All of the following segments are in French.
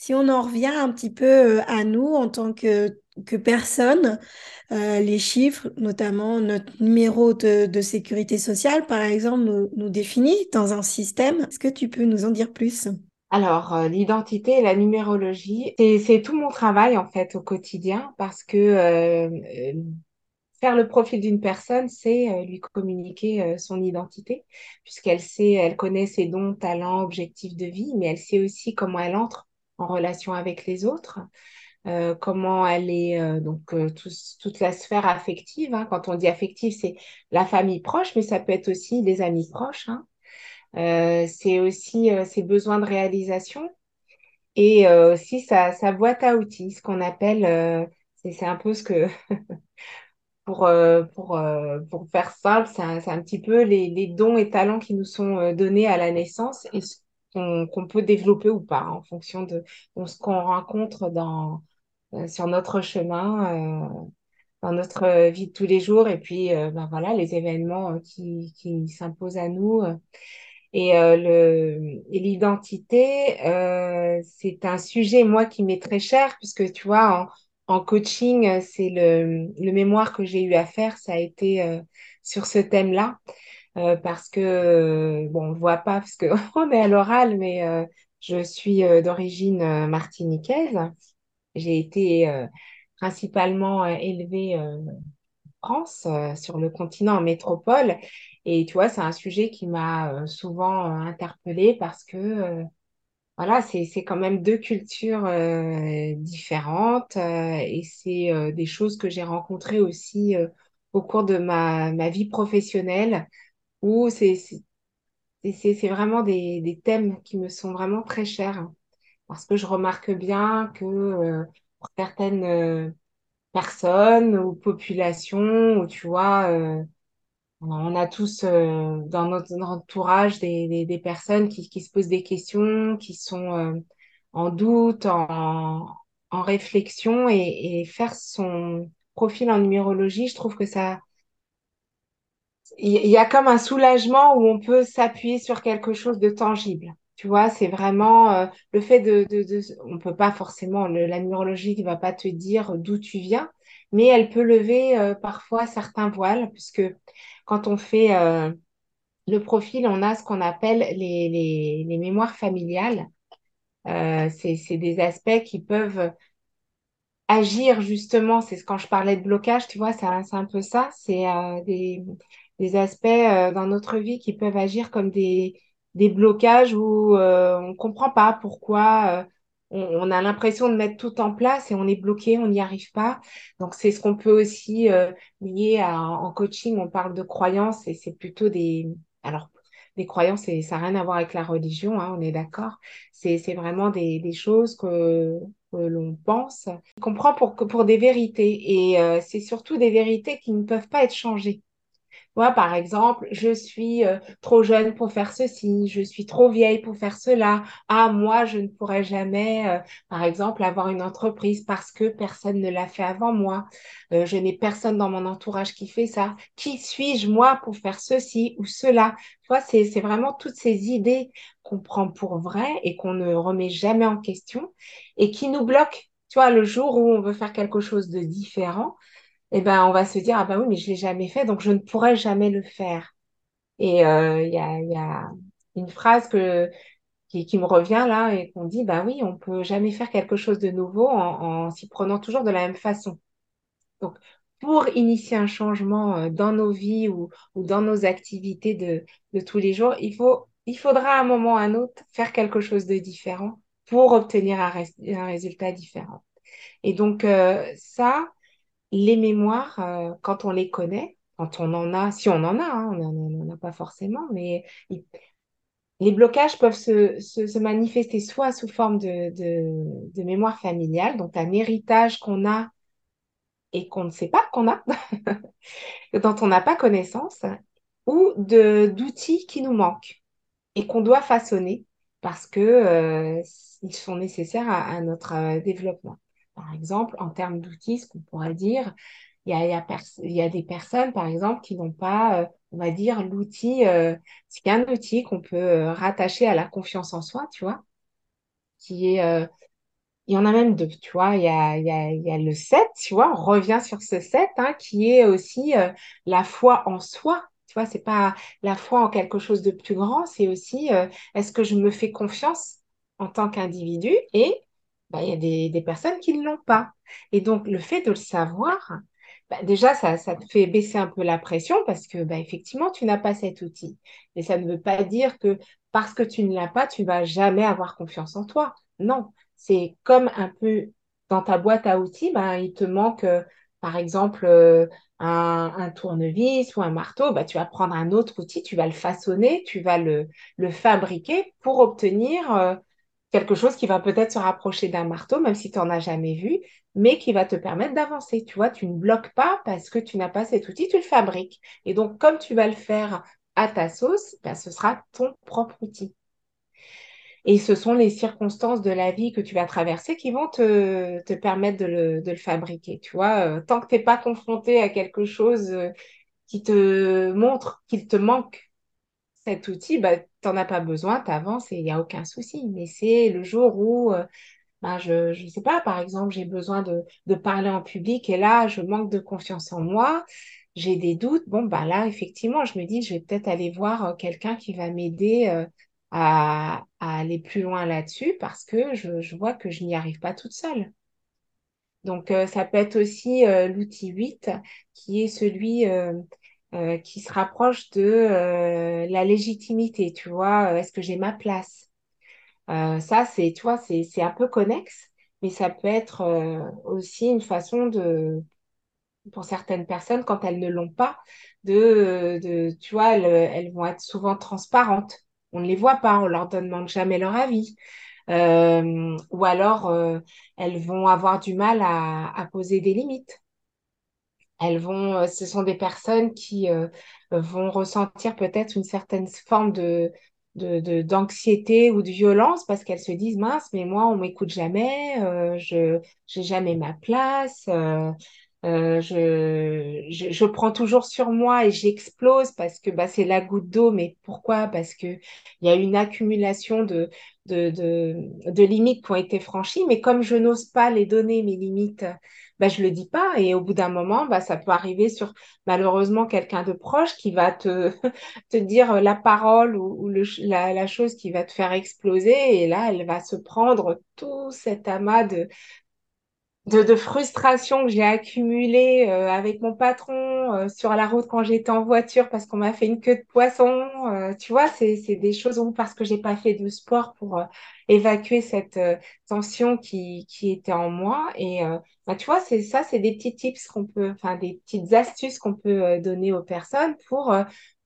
Si on en revient un petit peu à nous en tant que, que personne, les chiffres, notamment notre numéro de, de sécurité sociale, par exemple, nous, définit dans un système. Est-ce que tu peux nous en dire plus? Alors, euh, l'identité et la numérologie, c'est, tout mon travail en fait au quotidien parce que euh, euh, faire le profil d'une personne, c'est euh, lui communiquer euh, son identité puisqu'elle sait, elle connaît ses dons, talents, objectifs de vie, mais elle sait aussi comment elle entre en relation avec les autres, euh, comment elle est donc tout- toute la sphère affective. hein. Quand on dit affective, c'est la famille proche, mais ça peut être aussi les amis proches. hein. Euh, c'est aussi euh, ses besoins de réalisation et euh, aussi sa, sa boîte à outils, ce qu'on appelle, euh, c'est un peu ce que, pour, euh, pour, euh, pour faire simple, c'est un, un petit peu les, les dons et talents qui nous sont euh, donnés à la naissance qu'on peut développer ou pas en fonction de, ce qu'on rencontre dans, euh, sur notre chemin, euh, dans notre vie de tous les jours et puis euh, ben voilà, les événements euh, qui, qui s'imposent à nous. euh, et euh, l'identité, euh, c'est un sujet, moi, qui m'est très cher, puisque tu vois, en, coaching, euh, c'est le, le mémoire que j'ai eu à faire, ça a été euh, sur ce thème-là, euh, parce que, euh, bon, on ne voit pas, parce qu'on est à l'oral, mais euh, je suis d'origine martiniquaise. J'ai été principalement élevée euh, France, sur le continent en métropole. Et tu vois, c'est un sujet qui m'a souvent interpellée parce que voilà, c'est, quand même deux cultures différentes et c'est des choses que j'ai rencontrées aussi au cours de ma, ma vie professionnelle où c'est, vraiment des, des thèmes qui me sont vraiment très chers. Parce que je remarque bien que euh, pour certaines euh, personnes ou populations, où tu vois, euh, on a tous euh, dans notre entourage des, des, des personnes qui, qui se posent des questions, qui sont euh, en doute, en, en réflexion et, et faire son profil en numérologie, je trouve que ça, il y, a comme un soulagement où on peut s'appuyer sur quelque chose de tangible. Tu vois, c'est vraiment euh, le fait de, de, de, on peut pas forcément, la numérologie ne va pas te dire d'où tu viens, mais elle peut lever euh, parfois certains voiles, puisque quand on fait euh, le profil, on a ce qu'on appelle les, les, les mémoires familiales. C'est, des aspects qui peuvent agir justement, c'est ce quand je parlais de blocage, tu vois, c'est un, peu ça, c'est des, des aspects euh, dans notre vie qui peuvent agir comme des, des blocages où euh, on comprend pas pourquoi euh, on, a l'impression de mettre tout en place et on est bloqué, on n'y arrive pas. Donc c'est ce qu'on peut aussi euh, lier à, en coaching, on parle de croyances et c'est plutôt des... Alors, des croyances, ça n'a rien à voir avec la religion, hein, on est d'accord. C'est, c'est vraiment des, des choses que, que l'on pense comprend pour, que- pour des vérités. Et euh, c'est surtout des vérités qui ne peuvent pas être changées. Moi, par exemple, je suis euh, trop jeune pour faire ceci, je suis trop vieille pour faire cela. Ah, moi, je ne pourrais jamais, euh, par exemple, avoir une entreprise parce que personne ne l'a fait avant moi. Euh, je n'ai personne dans mon entourage qui fait ça. Qui suis-je, moi, pour faire ceci ou cela? Tu vois, c'est, c'est vraiment toutes ces idées qu'on prend pour vraies et qu'on ne remet jamais en question et qui nous bloquent. Tu vois, le jour où on veut faire quelque chose de différent, eh ben, on va se dire, ah ben oui, mais je l'ai jamais fait, donc je ne pourrai jamais le faire. Et euh, il y a, y a une phrase que, qui, qui me revient là et qu'on dit, bah oui, on peut jamais faire quelque chose de nouveau en, en s'y prenant toujours de la même façon. Donc, pour initier un changement euh, dans nos vies ou, ou dans nos activités de, de tous les jours, il faut, il faudra à un moment ou à un autre faire quelque chose de différent pour obtenir un, un résultat différent. Et donc, euh, ça, les mémoires, euh, quand on les connaît, quand on en a, si on en a, hein, on n'en a pas forcément, mais les blocages peuvent se, manifester soit sous forme de, de, mémoire familiale, donc un héritage qu'on a et qu'on ne sait pas qu'on a, dont on n'a pas connaissance, ou d'outils qui nous manquent et qu'on doit façonner parce que euh, ils sont nécessaires à, à notre euh, développement. Par exemple, en termes d'outils, ce qu'on pourrait dire, il y a, y a, des personnes, par exemple, qui n'ont pas, euh, on va dire, l'outil, euh, c'est un outil qu'on peut euh, rattacher à la confiance en soi, tu vois, qui est il y en a même deux, tu vois. Il y a, y a, le 7, tu vois, on revient sur ce 7, hein, qui est aussi la foi en soi. Tu vois, c'est pas la foi en quelque chose de plus grand, c'est aussi est-ce que je me fais confiance en tant qu'individu et bah, y a des, des personnes qui ne l'ont pas. Et donc, le fait de le savoir, bah, déjà, ça, ça te fait baisser un peu la pression parce que, bah, effectivement, tu n'as pas cet outil. Et ça ne veut pas dire que parce que tu ne l'as pas, tu vas jamais avoir confiance en toi. Non, c'est comme un peu dans ta boîte à outils, ben, il te manque, euh, par exemple, euh, un, tournevis ou un marteau. Ben, tu vas prendre un autre outil, tu vas le façonner, tu vas le, le fabriquer pour obtenir euh, quelque chose qui va peut-être se rapprocher d'un marteau, même si tu n'en as jamais vu, mais qui va te permettre d'avancer. Tu vois, tu ne bloques pas parce que tu n'as pas cet outil, tu le fabriques. Et donc, comme tu vas le faire à ta sauce, ben, ce sera ton propre outil. Et ce sont les circonstances de la vie que tu vas traverser qui vont te, te permettre de le, de le fabriquer. Tu vois, Euh, tant que tu n'es pas confronté à quelque chose euh, qui te montre qu'il te manque cet outil, bah, tu n'en as pas besoin, tu avances et il n'y a aucun souci. Mais c'est le jour où, euh, bah, je ne sais pas, par exemple, j'ai besoin de, parler en public et là, je manque de confiance en moi. J'ai des doutes. Bon, bah là, effectivement, je me dis, je vais peut-être aller voir euh, quelqu'un qui va m'aider euh, à, aller plus loin là-dessus parce que je, vois que je n'y arrive pas toute seule. Donc, ça peut être aussi l'outil 8 qui est celui euh, qui se rapproche de euh, la légitimité, tu vois, euh, est-ce que j'ai ma place? Ça, c'est, tu vois, c'est, un peu connexe, mais ça peut être aussi une façon de, pour certaines personnes, quand elles ne l'ont pas, de, de, elles, vont être souvent transparentes. On ne les voit pas, on leur demande jamais leur avis. Ou alors, elles vont avoir du mal à poser des limites. Elles vont, euh, ce sont des personnes qui euh, vont ressentir peut-être une certaine forme de, de, de- d'anxiété ou de violence parce qu'elles se disent, mince, mais moi, on m'écoute jamais, euh, je, j'ai jamais ma place, euh, euh, je, je, je prends toujours sur moi et j'explose parce que bah, c'est la goutte d'eau. Mais pourquoi? Parce que il y a une accumulation de, de, de, de limites qui ont été franchies, mais comme je n'ose pas les donner, mes limites, bah, je le dis pas et au bout d'un moment, bah, ça peut arriver sur malheureusement quelqu'un de proche qui va te, te dire la parole ou, la chose qui va te faire exploser et là, elle va se prendre tout cet amas de, de, de frustration que j'ai accumulée euh, avec mon patron euh, sur la route quand j'étais en voiture parce qu'on m'a fait une queue de poisson. euh, tu vois, c'est, c'est des choses où parce que j'ai pas fait de sport pour euh, évacuer cette euh, tension qui, qui était en moi. Et euh, bah, tu vois, c'est ça, c'est des petits tips qu'on peut, enfin des petites astuces qu'on peut donner aux personnes pour,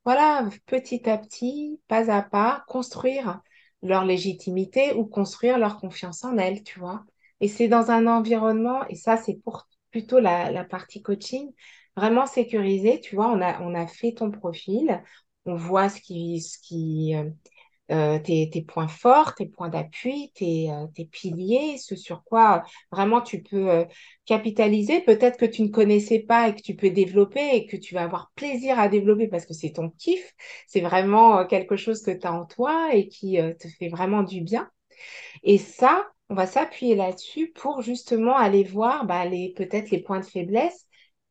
voilà, petit à petit, pas à pas, construire leur légitimité ou construire leur confiance en elles, tu vois. Et c'est dans un environnement, et ça, c'est pour plutôt la, partie coaching, vraiment sécurisé. Tu vois, on a, on a fait ton profil, on voit ce qui, ce qui, euh, euh, tes, tes points forts, tes points d'appui, tes, euh, tes piliers, ce sur quoi vraiment tu peux capitaliser. Peut-être que tu ne connaissais pas et que tu peux développer et que tu vas avoir plaisir à développer parce que c'est ton kiff. C'est vraiment quelque chose que tu as en toi et qui te fait vraiment du bien. Et ça, on va s'appuyer là-dessus pour justement aller voir bah, peut-être les points de faiblesse,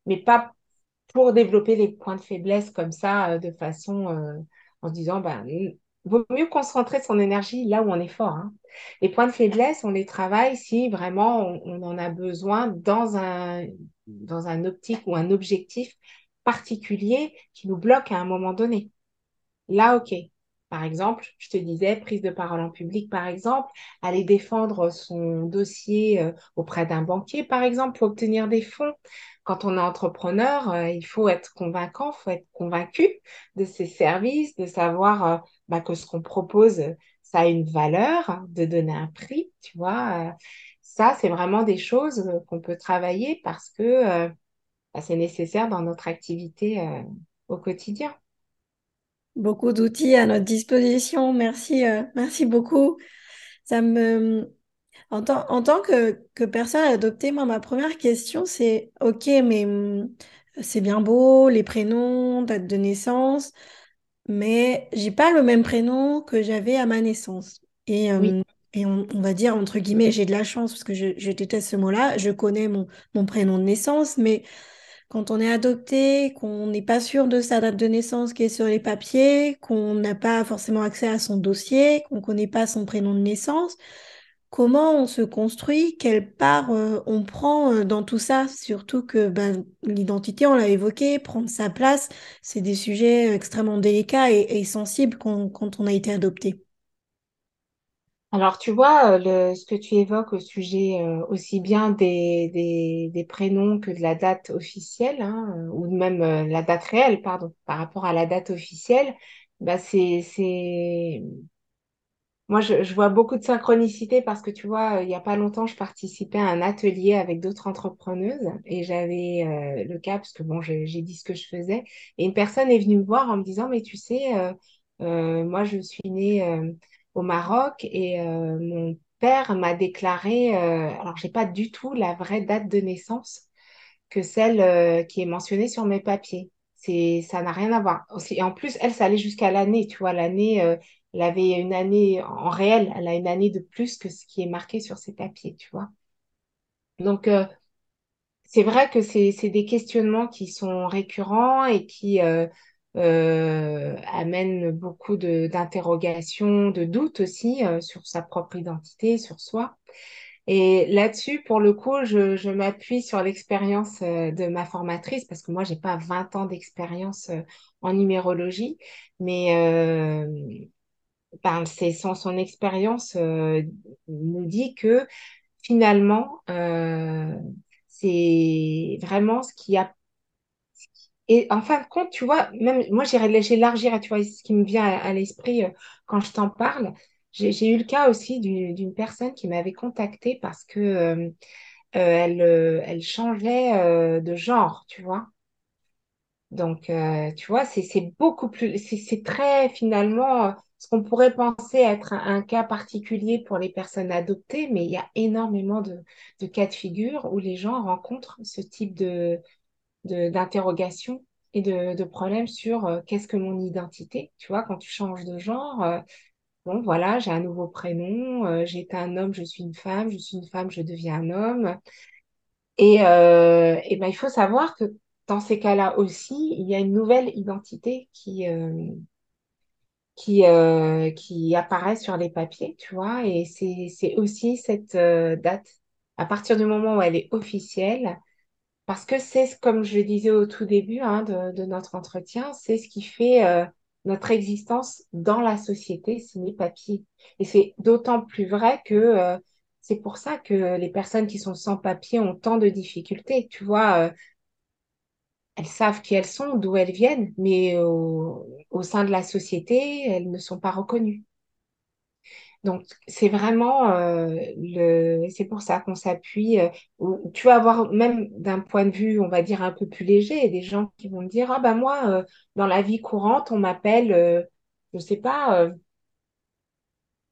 mais pas pour développer les points de faiblesse comme ça, euh, de façon euh, en se disant, bah, vaut mieux concentrer son énergie là où on est fort. hein. Les points de faiblesse, on les travaille si vraiment on, en a besoin dans un, dans optique ou un objectif particulier qui nous bloque à un moment donné. Là, OK. Par exemple, je te disais, prise de parole en public, par exemple, aller défendre son dossier euh, auprès d'un banquier, par exemple, pour obtenir des fonds. Quand on est entrepreneur, euh, il faut être convaincant, il faut être convaincu de ses services, de savoir euh, bah, que ce qu'on propose, ça a une valeur, de donner un prix, tu vois. ça, c'est vraiment des choses qu'on peut travailler parce que bah, c'est nécessaire dans notre activité au quotidien. Beaucoup d'outils à notre disposition. Merci, euh, merci beaucoup. Ça me, en tant, en tant que, que personne adoptée, moi, ma première question, c'est, OK, mais hum, c'est bien beau, les prénoms, date de naissance, mais j'ai pas le même prénom que j'avais à ma naissance. Et Oui. euh, et on, on va dire entre guillemets, j'ai de la chance parce que je, je déteste ce mot-là, je connais mon, mon prénom de naissance, mais quand on est adopté, qu'on n'est pas sûr de sa date de naissance qui est sur les papiers, qu'on n'a pas forcément accès à son dossier, qu'on ne connaît pas son prénom de naissance, comment on se construit, quelle part euh, on prend euh, dans tout ça, surtout que ben, l'identité, on l'a évoqué, prendre sa place, c'est des sujets extrêmement délicats et, sensibles quand on a été adopté. Alors, tu vois, euh, le, ce que tu évoques au sujet euh, aussi bien des, des, prénoms que de la date officielle, hein, euh, ou même la date réelle, pardon, par rapport à la date officielle, bah c'est, c'est... Moi, je, vois beaucoup de synchronicité parce que, tu vois, il n'y a pas longtemps, je participais à un atelier avec d'autres entrepreneuses et j'avais le cas, parce que, bon, j'ai dit ce que je faisais, et une personne est venue me voir en me disant, mais tu sais, moi, je suis née au Maroc et euh, mon père m'a déclaré, euh, alors j'ai pas du tout la vraie date de naissance que celle euh, qui est mentionnée sur mes papiers. C'est, ça n'a rien à voir. Et en plus, elle, ça allait jusqu'à l'année, tu vois, l'année, euh, elle avait une année en réel, elle a une année de plus que ce qui est marqué sur ses papiers, tu vois. Donc, c'est vrai que c'est c'est des questionnements qui sont récurrents et qui euh, amènent beaucoup d'interrogations, de doutes aussi euh, sur sa propre identité, sur soi. Et là-dessus, pour le coup, je, je m'appuie sur l'expérience euh, de ma formatrice parce que moi, j'ai pas 20 ans d'expérience en numérologie, mais ben, c'est son, expérience nous dit que finalement, c'est vraiment ce qui a et en fin de compte, tu vois, même moi, j'élargirais, tu vois, ce qui me vient à, l'esprit euh, quand je t'en parle. J'ai eu le cas aussi d'une personne qui m'avait contactée parce que euh, euh, elle, elle changeait de genre, tu vois. Donc, tu vois, c'est beaucoup plus, c'est très finalement ce qu'on pourrait penser être un, un cas particulier pour les personnes adoptées, mais il y a énormément de, de cas de figure où les gens rencontrent ce type de- d'interrogations et de, de problèmes sur euh, qu'est-ce que mon identité. Tu vois, quand tu changes de genre, euh, bon, voilà, j'ai un nouveau prénom, euh, j'étais un homme, je suis une femme, je suis une femme, je deviens un homme. Et, et ben, il faut savoir que dans ces cas-là aussi, il y a une nouvelle identité qui, qui, qui apparaît sur les papiers, tu vois, et c'est, aussi cette date. À partir du moment où elle est officielle, Parce que c'est, ce- comme je disais au tout début hein, de, de notre entretien, c'est ce qui fait euh, notre existence dans la société, c'est les papiers. Et c'est d'autant plus vrai que euh, c'est pour ça que les personnes qui sont sans papier ont tant de difficultés. Tu vois, euh, elles savent qui elles sont, d'où elles viennent, mais au, au sein de la société, elles ne sont pas reconnues. Donc, c'est vraiment euh, le, c'est pour ça qu'on s'appuie. euh, tu vas avoir même d'un point de vue, on va dire un peu plus léger, des gens qui vont dire, ah ben moi, euh, dans la vie courante, on m'appelle, euh, je sais pas,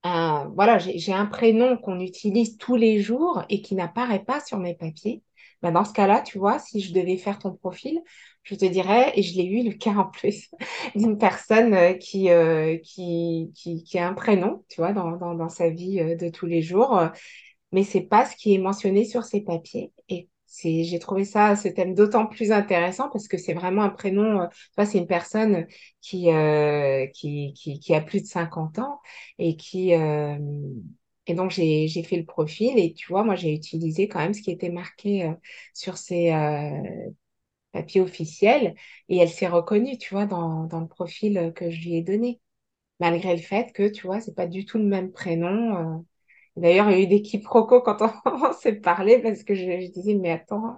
un- voilà, j'ai un prénom qu'on utilise tous les jours et qui n'apparaît pas sur mes papiers. Ben dans ce cas-là, tu vois, si je devais faire ton profil, je te dirais, et je l'ai eu le cas en plus, d'une personne euh, qui, euh, qui, qui, qui a un prénom, tu vois, dans, dans, dans sa vie euh, de tous les jours, euh, mais c'est pas ce qui est mentionné sur ses papiers. Et j'ai trouvé ça, ce thème d'autant plus intéressant parce que c'est vraiment un prénom, euh, c'est une personne qui, euh, qui, qui, qui a plus de 50 ans et qui, euh, et donc j'ai, fait le profil et tu vois, moi j'ai utilisé quand même ce qui était marqué euh, sur ses euh, papiers officiels et elle s'est reconnue, tu vois, dans, dans le profil que je lui ai donné, malgré le fait que, tu vois, c'est pas du tout le même prénom. euh, D'ailleurs, il y a eu des quiproquos quand on, s'est parlé parce que je disais, mais attends,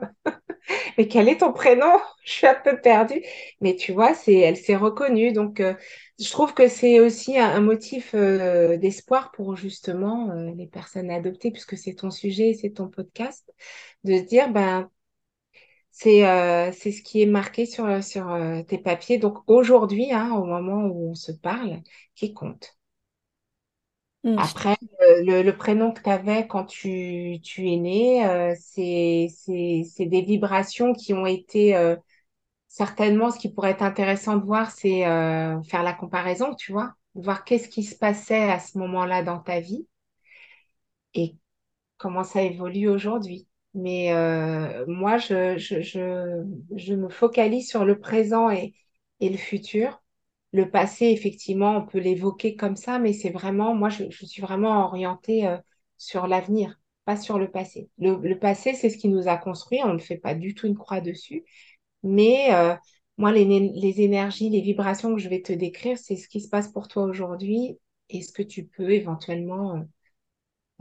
mais quel est ton prénom? Je suis un peu perdue. Mais tu vois, c'est, elle s'est reconnue. Donc, euh, je trouve que c'est aussi un, motif euh, d'espoir pour justement euh, les personnes adoptées, puisque c'est ton sujet, c'est ton podcast, de se dire, ben, c'est c'est ce qui est marqué sur, sur tes papiers. Donc, aujourd'hui, hein, au moment où on se parle, qui compte? Hmm, Après, euh, le, le prénom que tu avais quand tu, tu es né, euh, c'est des vibrations qui ont été euh, certainement, ce qui pourrait être intéressant de voir, c'est euh, faire la comparaison, tu vois, voir qu'est-ce qui se passait à ce moment-là dans ta vie et comment ça évolue aujourd'hui. Mais euh, moi, je, je, je, je me focalise sur le présent et, et le futur. Le passé, effectivement, on peut l'évoquer comme ça, mais c'est vraiment, moi, je, suis vraiment orientée euh, sur l'avenir, pas sur le passé. Le, passé, c'est ce qui nous a construit, on ne fait pas du tout une croix dessus. Mais euh, moi, les, énergies, les vibrations que je vais te décrire, c'est ce qui se passe pour toi aujourd'hui et ce que tu peux éventuellement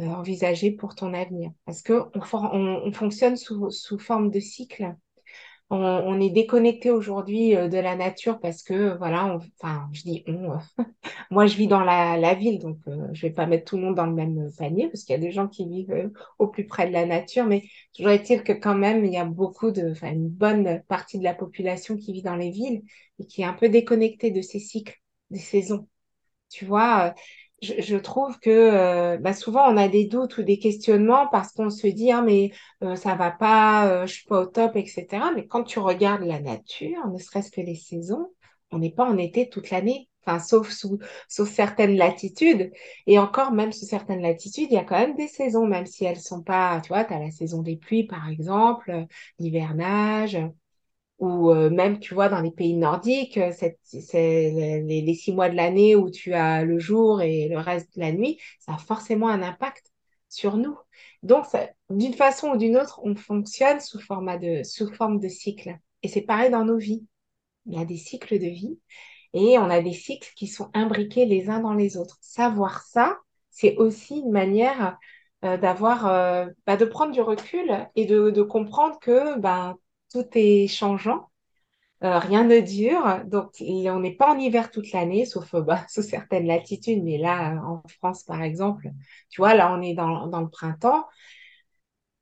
euh, envisager pour ton avenir. Parce qu'on on, on fonctionne sous, sous forme de cycle. On, est déconnecté aujourd'hui euh, de la nature parce que, voilà, enfin, je dis on, moi, je vis dans la, la ville, donc euh, je vais pas mettre tout le monde dans le même panier parce qu'il y a des gens qui vivent euh, au plus près de la nature, mais toujours est-il que quand même, il y a beaucoup de, enfin, une bonne partie de la population qui vit dans les villes et qui est un peu déconnectée de ces cycles, des saisons. Tu vois, euh, je, trouve que euh, bah, souvent on a des doutes ou des questionnements parce qu'on se dit, ah, mais euh, ça va pas, euh, je suis pas au top, etc. Mais quand tu regardes la nature, ne serait-ce que les saisons, on n'est pas en été toute l'année. Enfin, sauf sous, sauf certaines latitudes. Et encore, même sous certaines latitudes, il y a quand même des saisons, même si elles sont pas, tu vois, tu as la saison des pluies, par exemple, l'hivernage, ou euh, même, tu vois, dans les pays nordiques, euh, c'est, les, six mois de l'année où tu as le jour et le reste de la nuit, ça a forcément un impact sur nous. Donc, d'une façon ou d'une autre, on fonctionne sous forme de cycle. Et c'est pareil dans nos vies. Il y a des cycles de vie et on a des cycles qui sont imbriqués les uns dans les autres. Savoir ça, c'est aussi une manière euh, d'avoir, bah, de prendre du recul et de, de comprendre que ben, tout est changeant, euh, rien ne dure. Donc, on n'est pas en hiver toute l'année, sauf euh, bah, sous certaines latitudes. Mais là, euh, en France, par exemple, tu vois, là, on est dans, le printemps.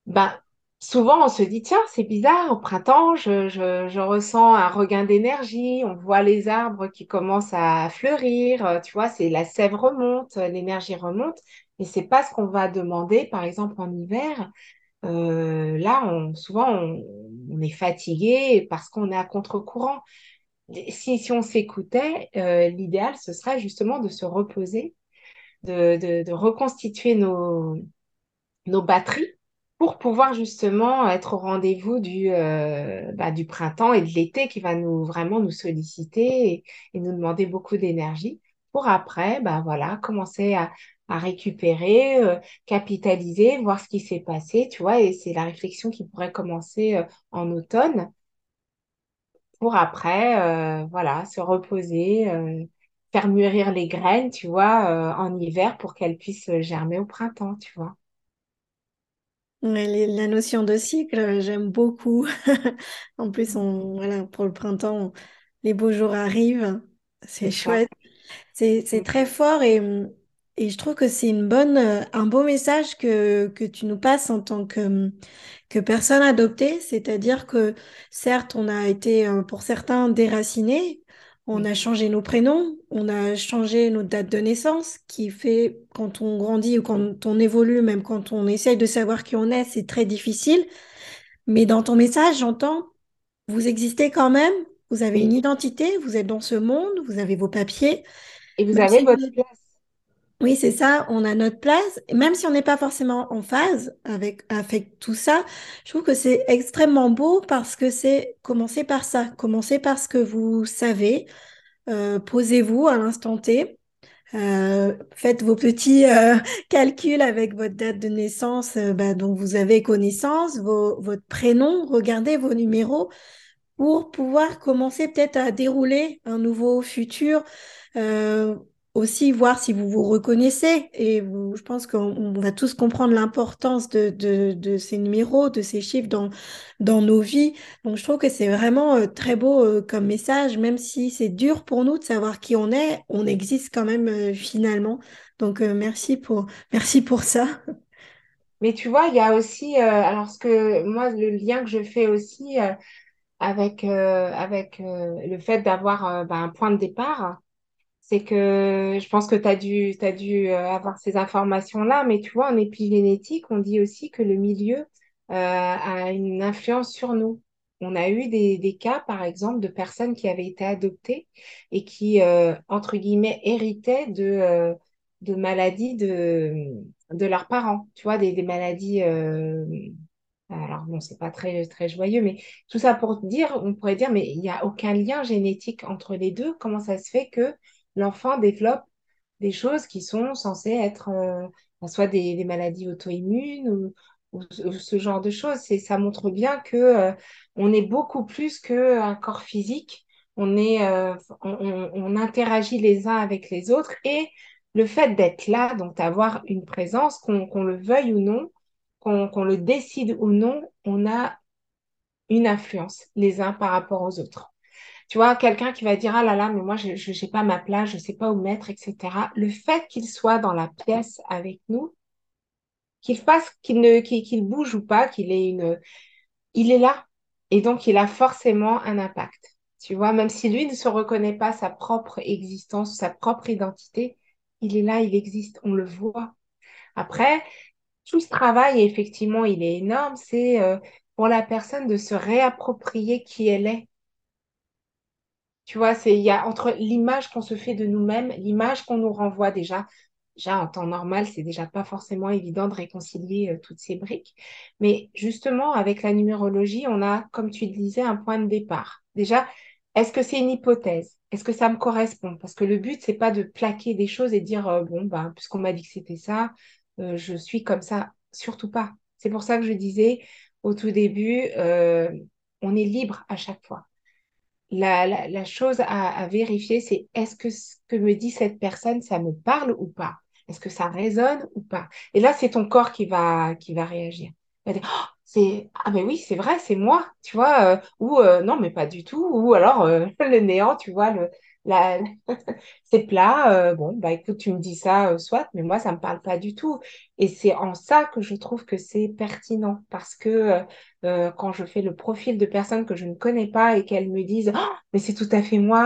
Ben, souvent, on se dit, tiens, c'est bizarre, au printemps, je, ressens un regain d'énergie, on voit les arbres qui commencent à fleurir, tu vois, c'est la sève remonte, l'énergie remonte, mais c'est pas ce qu'on va demander, par exemple, en hiver. Là, souvent, on, on est fatigué parce qu'on est à contre-courant. Si, si on s'écoutait, euh, l'idéal, ce serait justement de se reposer, de, reconstituer nos, batteries pour pouvoir justement être au rendez-vous du, euh, bah, du printemps et de l'été qui va nous vraiment nous solliciter et, et nous demander beaucoup d'énergie pour après bah, voilà, commencer à, à récupérer, euh, capitaliser, voir ce qui s'est passé, tu vois, et c'est la réflexion qui pourrait commencer euh, en automne pour après euh, voilà, se reposer, faire mûrir les graines, tu vois, en hiver pour qu'elles puissent germer au printemps, tu vois. Ouais, la notion de cycle, j'aime beaucoup. En plus, on, voilà, pour le printemps, les beaux jours arrivent. C'est chouette. C'est, c'est très fort et, et je trouve que c'est une bonne, euh, un beau message que, que tu nous passes en tant que, que personne adoptée. C'est-à-dire que certes, on a été, euh, pour certains, déracinés. On a changé nos prénoms, on a changé notre date de naissance, qui fait, quand on grandit ou quand on évolue, même quand on essaye de savoir qui on est, c'est très difficile. Mais dans ton message, j'entends, vous existez quand même, vous avez une identité, vous êtes dans ce monde, vous avez vos papiers. Et vous avez si votre place. Oui, c'est ça, on a notre place. Même si on n'est pas forcément en phase avec, avec tout ça, je trouve que c'est extrêmement beau parce que c'est commencer par ça, commencer par ce que vous savez, euh, posez-vous à l'instant T, euh, faites vos petits euh, calculs avec votre date de naissance, bah, dont vous avez connaissance, votre prénom, regardez vos numéros pour pouvoir commencer peut-être à dérouler un nouveau futur. Aussi voir si vous vous reconnaissez et vous, je pense qu'on on va tous comprendre l'importance de, de, ces numéros, de ces chiffres dans, dans nos vies. Donc je trouve que c'est vraiment euh, très beau euh, comme message, même si c'est dur pour nous de savoir qui on est, on existe quand même euh, finalement. Donc merci pour, merci pour ça. Mais tu vois, il y a aussi, alors ce que moi, le lien que je fais aussi avec, avec le fait d'avoir bah, un point de départ, c'est que je pense que tu as dû, dû euh, avoir ces informations-là, mais tu vois, en épigénétique, on dit aussi que le milieu euh, a une influence sur nous. On a eu des, des cas, par exemple, de personnes qui avaient été adoptées et qui, euh, entre guillemets, héritaient de, de maladies de, de leurs parents, tu vois, des, maladies. alors bon, c'est pas très, très joyeux, mais tout ça pour dire, on pourrait dire, mais il n'y a aucun lien génétique entre les deux. Comment ça se fait que l'enfant développe des choses qui sont censées être euh, soit des, maladies auto-immunes ou, ce genre de choses. C'est, ça montre bien que euh, on est beaucoup plus qu'un corps physique. Euh, on, interagit les uns avec les autres et le fait d'être là, donc d'avoir une présence, qu'on le veuille ou non, qu'on le décide ou non, on a une influence les uns par rapport aux autres. Tu vois, quelqu'un qui va dire, ah là là, mais moi, je n'ai pas ma place, je ne sais pas où mettre, etc. Le fait qu'il soit dans la pièce avec nous, qu'il fasse, qu'il ne, bouge ou pas, qu'il ait une, il est là. Et donc, il a forcément un impact. Tu vois, même si lui ne se reconnaît pas sa propre existence, sa propre identité, il est là, il existe, on le voit. Après, tout ce travail, effectivement, il est énorme, c'est euh, pour la personne de se réapproprier qui elle est. Tu vois, c'est, il y a entre l'image qu'on se fait de nous-mêmes, l'image qu'on nous renvoie déjà. Déjà, en temps normal, c'est déjà pas forcément évident de réconcilier euh, toutes ces briques. Mais justement, avec la numérologie, on a, comme tu disais, un point de départ. Déjà, est-ce que c'est une hypothèse? Est-ce que ça me correspond? Parce que le but, c'est pas de plaquer des choses et dire, euh, bon, bah, puisqu'on m'a dit que c'était ça, euh, je suis comme ça. Surtout pas. C'est pour ça que je disais au tout début, on est libre à chaque fois la, la, la chose à, à vérifier, c'est est-ce que ce que me dit cette personne, ça me parle ou pas? Est-ce que ça résonne ou pas? Et là, c'est ton corps qui va, qui va réagir. Oh, c'est, ah ben oui, c'est vrai, c'est moi, tu vois, euh, ou euh, non, mais pas du tout, ou alors euh, le néant, tu vois, le, c'est plat, euh, bon, bah écoute, tu me dis ça, euh, soit, mais moi, ça me parle pas du tout. Et c'est en ça que je trouve que c'est pertinent, parce que euh, quand je fais le profil de personnes que je ne connais pas et qu'elles me disent, Ah, mais c'est tout à fait moi,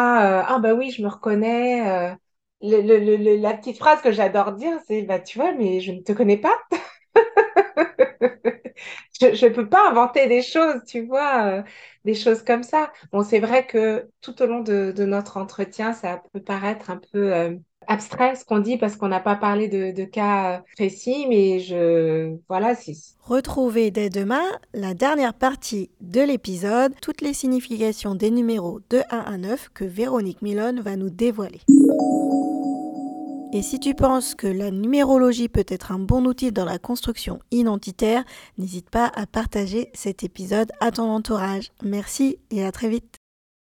ah bah oui, je me reconnais. la petite phrase que j'adore dire, c'est, bah tu vois, mais je ne te connais pas. Je ne peux pas inventer des choses, tu vois, euh, des choses comme ça. Bon, c'est vrai que tout au long de, notre entretien, ça peut paraître un peu euh, abstrait ce qu'on dit parce qu'on n'a pas parlé de, cas euh, précis, mais je, voilà, Retrouvez dès demain la dernière partie de l'épisode, toutes les significations des numéros de 1 à 9 que Véronique Milone va nous dévoiler. Et si tu penses que la numérologie peut être un bon outil dans la construction identitaire, n'hésite pas à partager cet épisode à ton entourage. Merci et à très vite.